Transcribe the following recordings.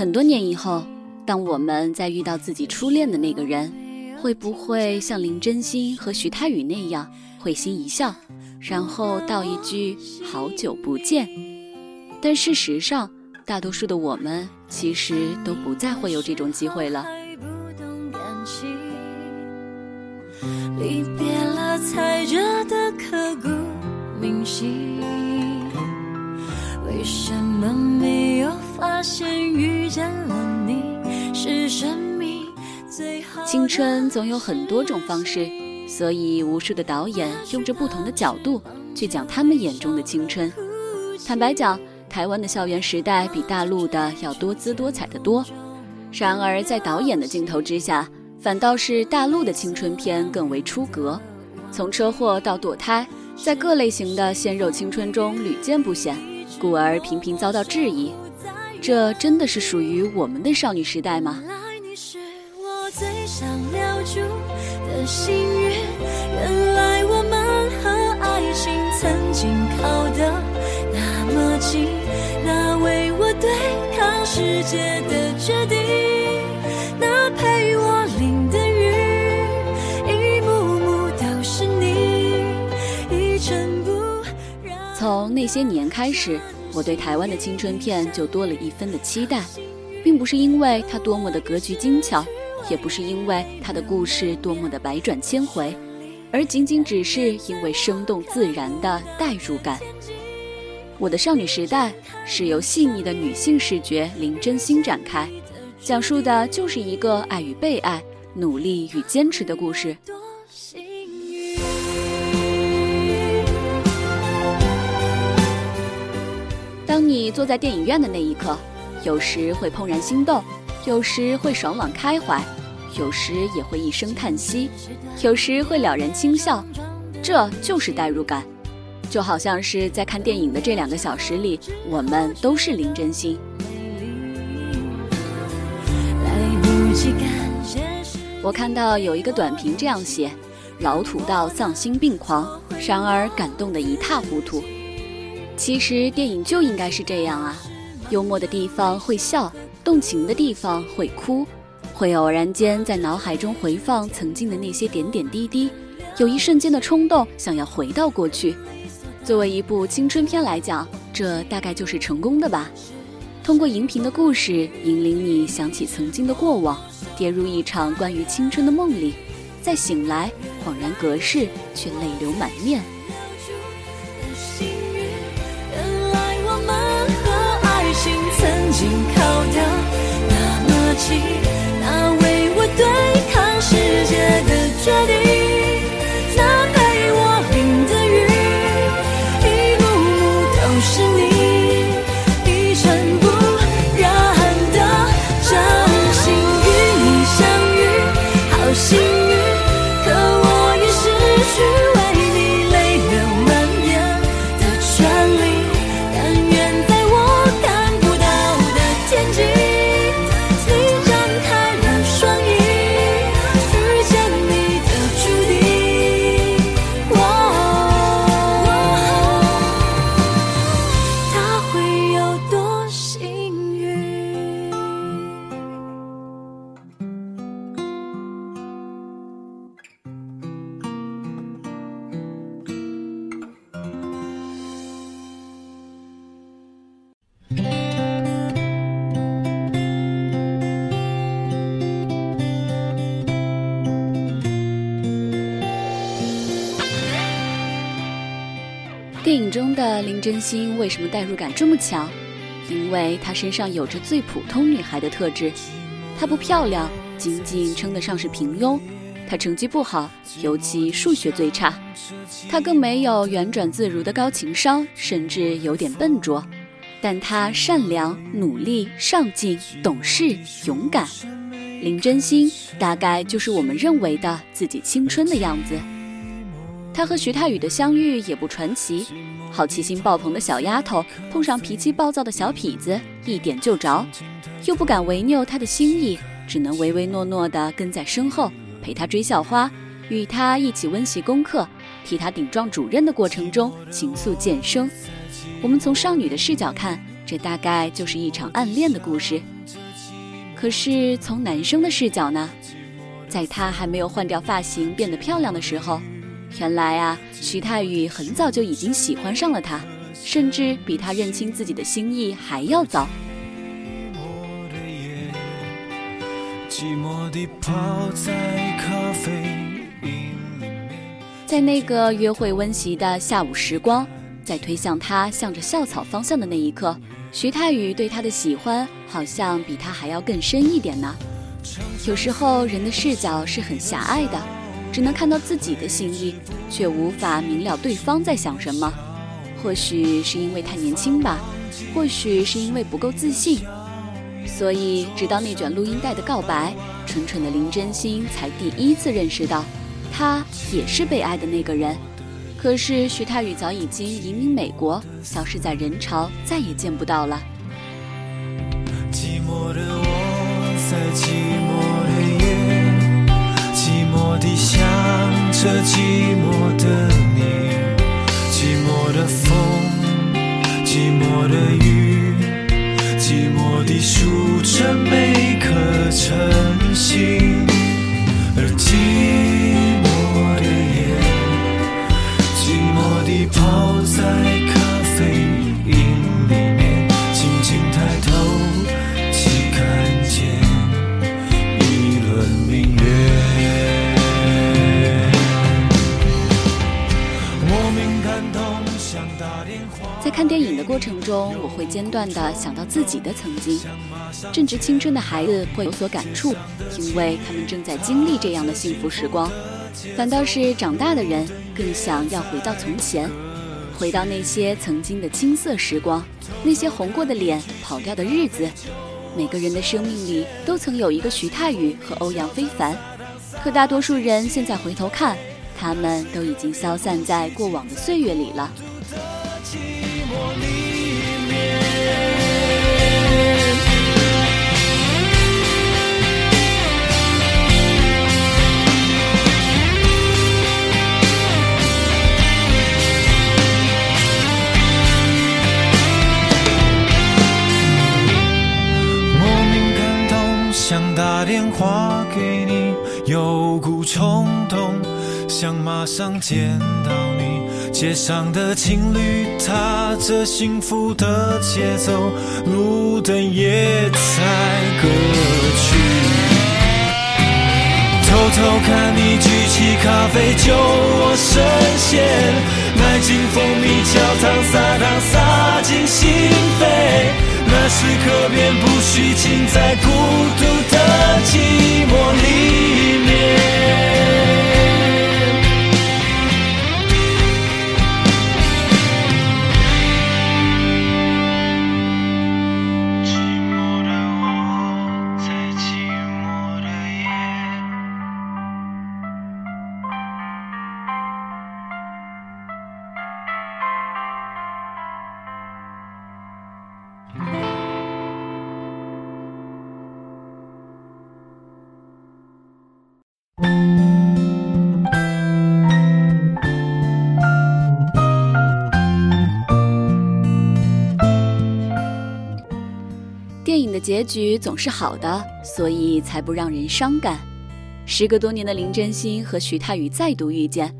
很多年以后，当我们再遇到自己初恋的那个人，会不会像林真心和徐太宇那样会心一笑，然后道一句“好久不见”？但事实上，大多数的我们其实都不再会有这种机会了。离别了才觉得刻骨铭心。为什么没有发现遇见了你是生命最好青春总有很多种方式，所以无数的导演用着不同的角度去讲他们眼中的青春。坦白讲，台湾的校园时代比大陆的要多姿多彩的多。然而，在导演的镜头之下，反倒是大陆的青春片更为出格。从车祸到堕胎，在各类型的鲜肉青春中屡见不鲜，故而频频遭到质疑。这真的是属于我们的少女时代吗？原来你是我最想留住的幸运，原来我们和爱情曾经靠得那么近，那为我对抗世界的决定，那陪我淋的雨，一幕幕都是你，一尘不染。从那些年开始，我对台湾的青春片就多了一分的期待，并不是因为它多么的格局精巧，也不是因为它的故事多么的百转千回，而仅仅只是因为生动自然的代入感。我的少女时代是由细腻的女性视觉林真心展开，讲述的就是一个爱与被爱、努力与坚持的故事。当你坐在电影院的那一刻，有时会怦然心动，有时会爽朗开怀，有时也会一声叹息，有时会了然轻笑，这就是代入感。就好像是在看电影的这两个小时里，我们都是林真心。我看到有一个短评这样写：老土到丧心病狂，然而感动得一塌糊涂。其实电影就应该是这样啊，幽默的地方会笑，动情的地方会哭，会偶然间在脑海中回放曾经的那些点点滴滴，有一瞬间的冲动想要回到过去。作为一部青春片来讲，这大概就是成功的吧。通过荧屏的故事，引领你想起曾经的过往，跌入一场关于青春的梦里，再醒来，恍然隔世，却泪流满面。紧靠的那么近，那为我对抗世界的决定，中的林真心为什么代入感这么强？因为她身上有着最普通女孩的特质。她不漂亮，仅仅称得上是平庸。她成绩不好，尤其数学最差。她更没有圆转自如的高情商，甚至有点笨拙。但她善良、努力、上进、懂事、勇敢。林真心大概就是我们认为的自己青春的样子。她和徐太宇的相遇也不传奇，好奇心爆棚的小丫头碰上脾气暴躁的小痞子，一点就着，又不敢违拗他的心意，只能唯唯诺诺地跟在身后，陪他追校花，与他一起温习功课，替他顶撞主任的过程中情愫渐生。我们从少女的视角看，这大概就是一场暗恋的故事。可是从男生的视角呢？在他还没有换掉发型变得漂亮的时候，原来啊，徐太宇很早就已经喜欢上了她，甚至比他认清自己的心意还要早。在那个约会温习的下午时光，在推向他向着校草方向的那一刻，徐太宇对他的喜欢好像比他还要更深一点呢。有时候人的视角是很狭隘的，只能看到自己的心意，却无法明了对方在想什么。或许是因为太年轻吧，或许是因为不够自信。所以，直到那卷录音带的告白，蠢蠢的林真心才第一次认识到，他也是被爱的那个人。可是徐太宇早已经移民美国，消失在人潮，再也见不到了。寂寞的我在寂寞，寂寞地想着寂寞的你，寂寞的风，寂寞的雨，寂寞地数着过程中，我会间断地想到自己的曾经。正值青春的孩子会有所感触，因为他们正在经历这样的幸福时光。反倒是长大的人更想要回到从前，回到那些曾经的青涩时光，那些红过的脸、跑掉的日子。每个人的生命里都曾有一个徐太宇和欧阳非凡，可大多数人现在回头看，他们都已经消散在过往的岁月里了。火里面莫名感动想打电话给你有股冲动想马上见到你。街上的情侣踏着幸福的节奏，路灯也在歌曲。偷偷看你举起咖啡就我深陷，买进蜂蜜焦糖撒糖撒进心扉。那时刻便不虚情，在孤独的寂寞里面。结局总是好的，所以才不让人伤感。时隔多年的林真心和徐太宇再度遇见，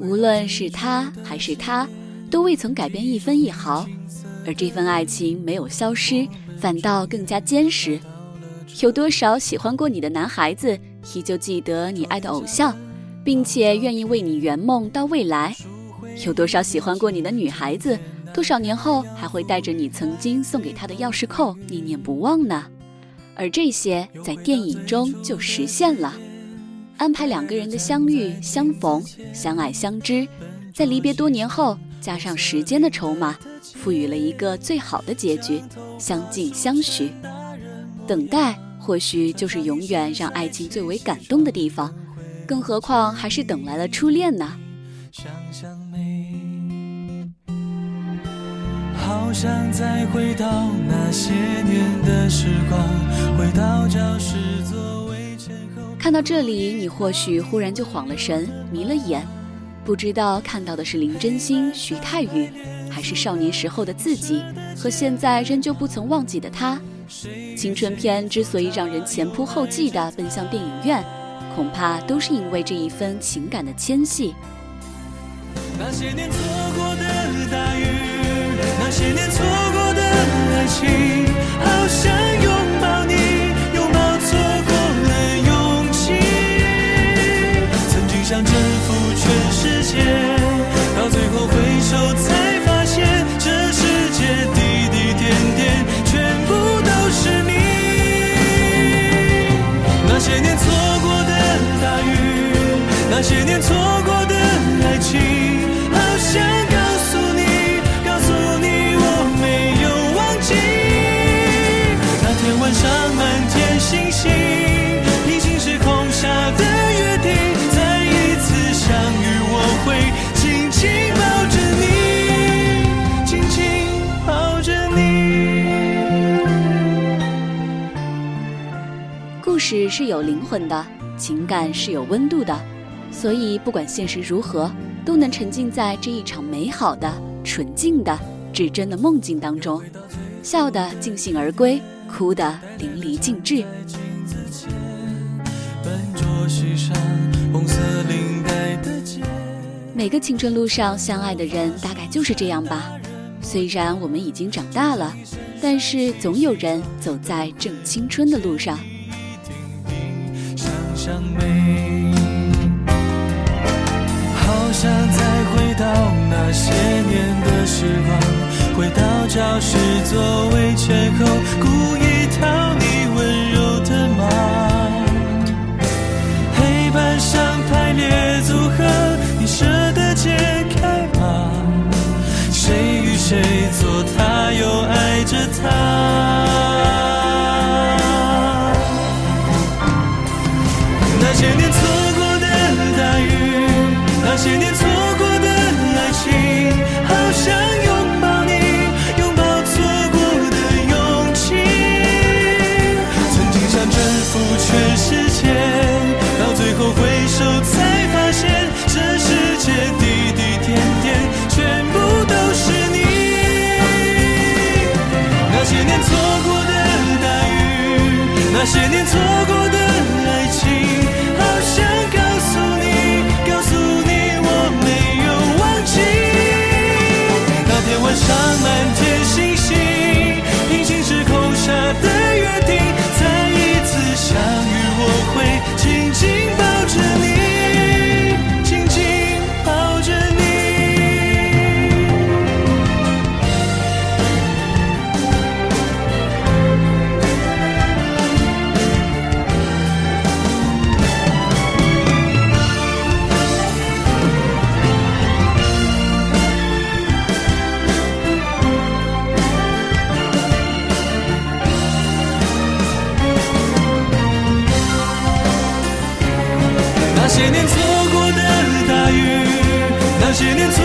无论是他还是他，都未曾改变一分一毫。而这份爱情没有消失，反倒更加坚实。有多少喜欢过你的男孩子，依旧记得你爱的偶像，并且愿意为你圆梦到未来？有多少喜欢过你的女孩子？多少年后还会带着你曾经送给他的钥匙扣念念不忘呢？而这些在电影中就实现了，安排两个人的相遇、相逢、相爱、相知，在离别多年后加上时间的筹码，赋予了一个最好的结局：相敬相许。等待或许就是永远让爱情最为感动的地方，更何况还是等来了初恋呢？想想想再回到那些年的时光，回到教室座位前后。看到这里，你或许忽然就晃了神，迷了眼。不知道看到的是林真心、徐太宇，还是少年时候的自己和现在仍旧不曾忘记的他。青春片之所以让人前仆后继地奔向电影院，恐怕都是因为这一份情感的牵系。那些年错过的大雨，那那些年错过的爱情，好想事是有灵魂的，情感是有温度的，所以不管现实如何，都能沉浸在这一场美好的、纯净的、至真的梦境当中，笑得尽兴而归，哭得淋漓尽致。每个青春路上相爱的人，大概就是这样吧。虽然我们已经长大了，但是总有人走在正青春的路上。想没，好想再回到那些年的时光，回到教室座位前后，故意讨你温柔的骂。黑板上排列组合，你舍得解雨，那些年错些年错过的大雨，那些年错